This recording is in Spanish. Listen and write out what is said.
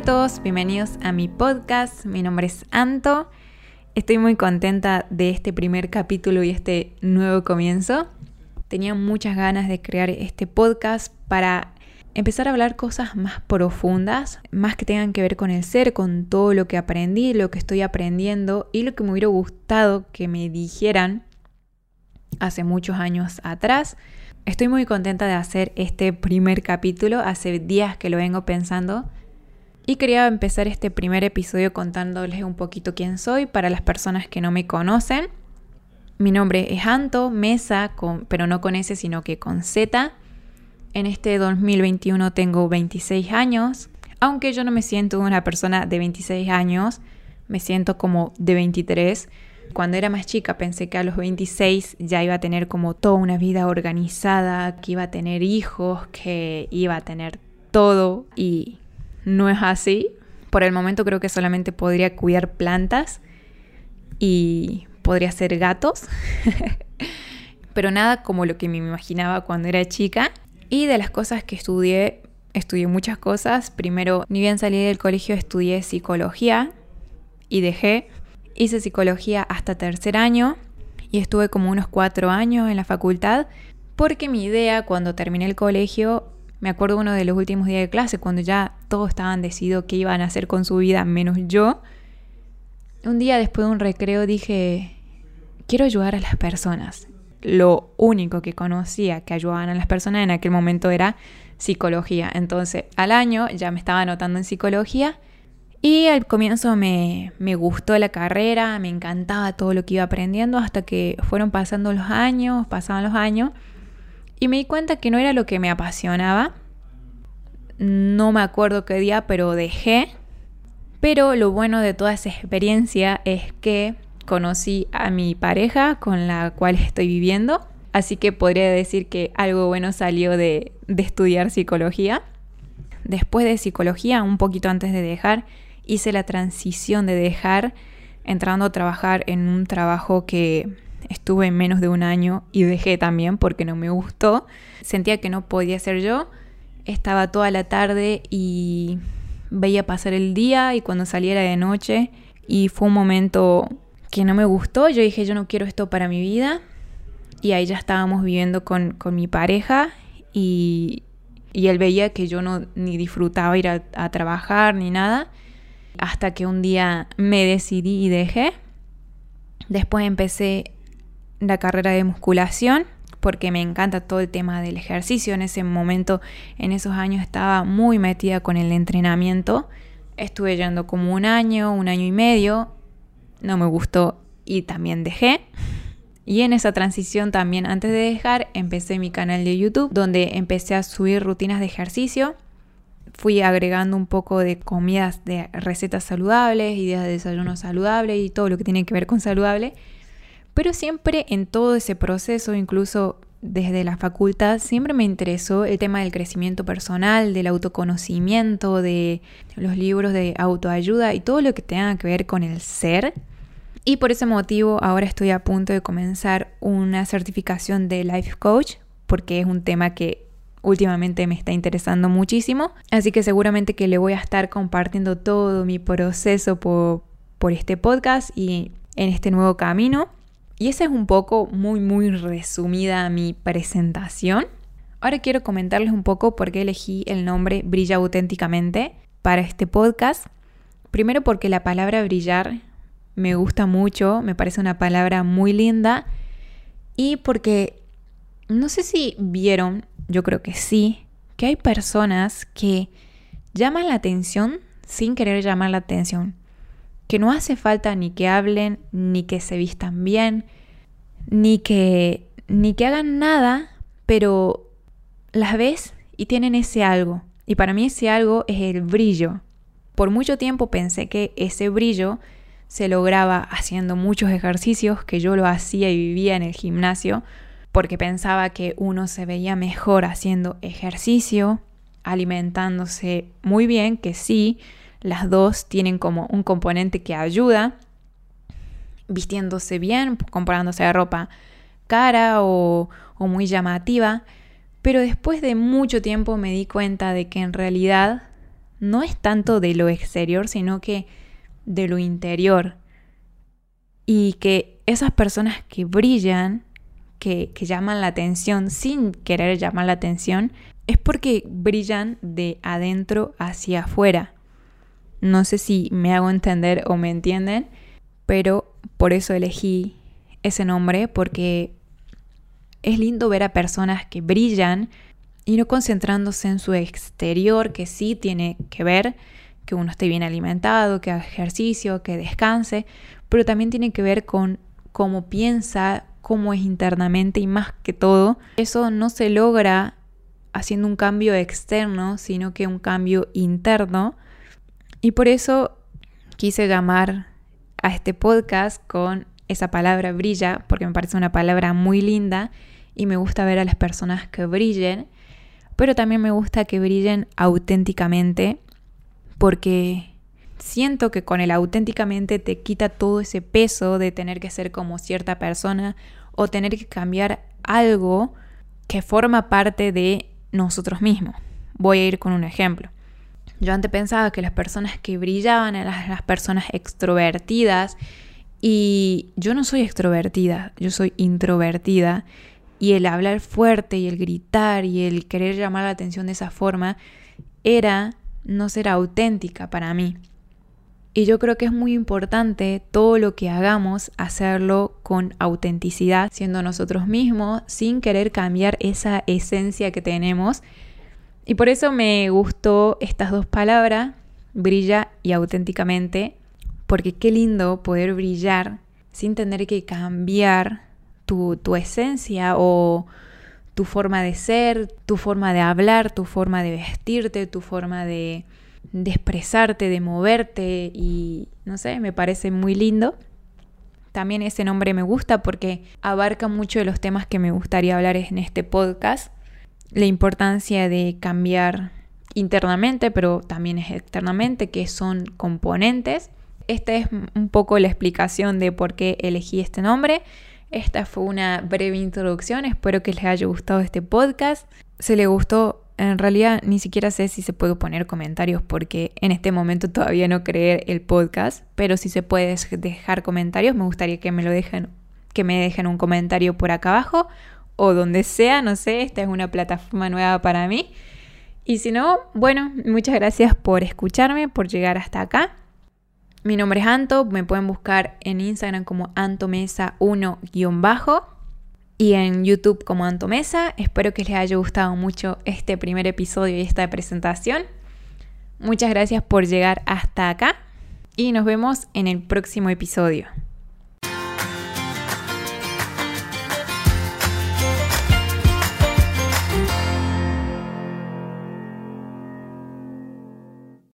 a todos, bienvenidos a mi podcast. Mi nombre es Anto. Estoy muy contenta de este primer capítulo y este nuevo comienzo. Tenía muchas ganas de crear este podcast para empezar a hablar cosas más profundas, más que tengan que ver con el ser, con todo lo que aprendí, lo que estoy aprendiendo y lo que me hubiera gustado que me dijeran hace muchos años atrás. Estoy muy contenta de hacer este primer capítulo, hace días que lo vengo pensando y quería empezar este primer episodio contándoles un poquito quién soy para las personas que no me conocen. Mi nombre es Anto Mesa, pero no con S, sino que con Z. En este 2021 tengo 26 años, aunque yo no me siento una persona de 26 años, me siento como de 23. Cuando era más chica pensé que a los 26 ya iba a tener como toda una vida organizada, que iba a tener hijos, que iba a tener todo y no es así. Por el momento creo que solamente podría cuidar plantas y podría ser gatos. Pero nada como lo que me imaginaba cuando era chica. Y de las cosas que estudié, estudié muchas cosas. Primero, ni bien salí del colegio, estudié psicología y dejé. Hice psicología hasta tercer año y estuve como unos cuatro años en la facultad porque mi idea cuando terminé el colegio, me acuerdo uno de los últimos días de clase, cuando ya todos estaban decididos qué iban a hacer con su vida, menos yo, un día después de un recreo dije, quiero ayudar a las personas lo único que conocía que ayudaban a las personas en aquel momento era psicología. Entonces, al año ya me estaba anotando en psicología y al comienzo me, me, gustó la carrera, me encantaba todo lo que iba aprendiendo hasta que fueron pasando los años, pasaban los años y me di cuenta que no era lo que me apasionaba. No me acuerdo qué día, pero dejé. Pero lo bueno de toda esa experiencia es que conocí a mi pareja con la cual estoy viviendo, así que podría decir que algo bueno salió de, estudiar psicología. Después de psicología, un poquito antes de dejar, hice la transición de dejar entrando a trabajar en un trabajo que estuve menos de un año y dejé también porque no me gustó. Sentía que no podía ser yo. Estaba toda la tarde y veía pasar el día y cuando saliera de noche y fue un momento que no me gustó. Yo dije, yo no quiero esto para mi vida. Y ahí ya estábamos viviendo con, mi pareja y, él veía que yo no ni disfrutaba ir a, trabajar ni nada. Hasta que un día me decidí y dejé. Después empecé la carrera de musculación porque me encanta todo el tema del ejercicio. En ese momento, en esos años, estaba muy metida con el entrenamiento. Estuve yendo como un año, un año y medio no me gustó y también dejé. Y en esa transición también antes de dejar empecé mi canal de YouTube donde empecé a subir rutinas de ejercicio. Fui agregando un poco de comidas de recetas saludables, ideas de desayuno saludable y todo lo que tiene que ver con saludable. Pero siempre en todo ese proceso, incluso desde la facultad, siempre me interesó el tema del crecimiento personal, del autoconocimiento, de los libros de autoayuda y todo lo que tenga que ver con el ser y por ese motivo ahora estoy a punto de comenzar una certificación de Life Coach porque es un tema que últimamente me está interesando muchísimo. Así que seguramente que le voy a estar compartiendo todo mi proceso por, por este podcast y en este nuevo camino. Y esa es un poco muy muy resumida mi presentación. Ahora quiero comentarles un poco por qué elegí el nombre Brilla auténticamente para este podcast. Primero porque la palabra brillar me gusta mucho, me parece una palabra muy linda y porque no sé si vieron, yo creo que sí, que hay personas que llaman la atención sin querer llamar la atención, que no hace falta ni que hablen, ni que se vistan bien, ni que ni que hagan nada, pero las ves y tienen ese algo. Y para mí ese algo es el brillo. Por mucho tiempo pensé que ese brillo se lograba haciendo muchos ejercicios que yo lo hacía y vivía en el gimnasio porque pensaba que uno se veía mejor haciendo ejercicio, alimentándose muy bien, que sí, las dos tienen como un componente que ayuda, vistiéndose bien, comprándose ropa cara o, muy llamativa, pero después de mucho tiempo me di cuenta de que en realidad no es tanto de lo exterior, sino que de lo interior. Y que esas personas que brillan, que, que llaman la atención sin querer llamar la atención, es porque brillan de adentro hacia afuera. No sé si me hago entender o me entienden, pero por eso elegí ese nombre, porque es lindo ver a personas que brillan y no concentrándose en su exterior, que sí tiene que ver que uno esté bien alimentado, que haga ejercicio, que descanse, pero también tiene que ver con cómo piensa, cómo es internamente y más que todo, eso no se logra haciendo un cambio externo, sino que un cambio interno. Y por eso quise llamar a este podcast con esa palabra brilla, porque me parece una palabra muy linda y me gusta ver a las personas que brillen, pero también me gusta que brillen auténticamente, porque siento que con el auténticamente te quita todo ese peso de tener que ser como cierta persona o tener que cambiar algo que forma parte de nosotros mismos. Voy a ir con un ejemplo. Yo antes pensaba que las personas que brillaban eran las personas extrovertidas y yo no soy extrovertida, yo soy introvertida y el hablar fuerte y el gritar y el querer llamar la atención de esa forma era no ser auténtica para mí. Y yo creo que es muy importante todo lo que hagamos hacerlo con autenticidad, siendo nosotros mismos, sin querer cambiar esa esencia que tenemos. Y por eso me gustó estas dos palabras, brilla y auténticamente, porque qué lindo poder brillar sin tener que cambiar tu, tu esencia o tu forma de ser, tu forma de hablar, tu forma de vestirte, tu forma de, de expresarte, de moverte y no sé, me parece muy lindo. También ese nombre me gusta porque abarca mucho de los temas que me gustaría hablar en este podcast. La importancia de cambiar internamente, pero también externamente, que son componentes. Esta es un poco la explicación de por qué elegí este nombre. Esta fue una breve introducción, espero que les haya gustado este podcast. Se le gustó, en realidad ni siquiera sé si se puede poner comentarios porque en este momento todavía no creé el podcast, pero si se puede dejar comentarios, me gustaría que me lo dejen, que me dejen un comentario por acá abajo o donde sea, no sé, esta es una plataforma nueva para mí. Y si no, bueno, muchas gracias por escucharme, por llegar hasta acá. Mi nombre es Anto, me pueden buscar en Instagram como antomesa1- y en YouTube como Antomesa. Espero que les haya gustado mucho este primer episodio y esta presentación. Muchas gracias por llegar hasta acá y nos vemos en el próximo episodio.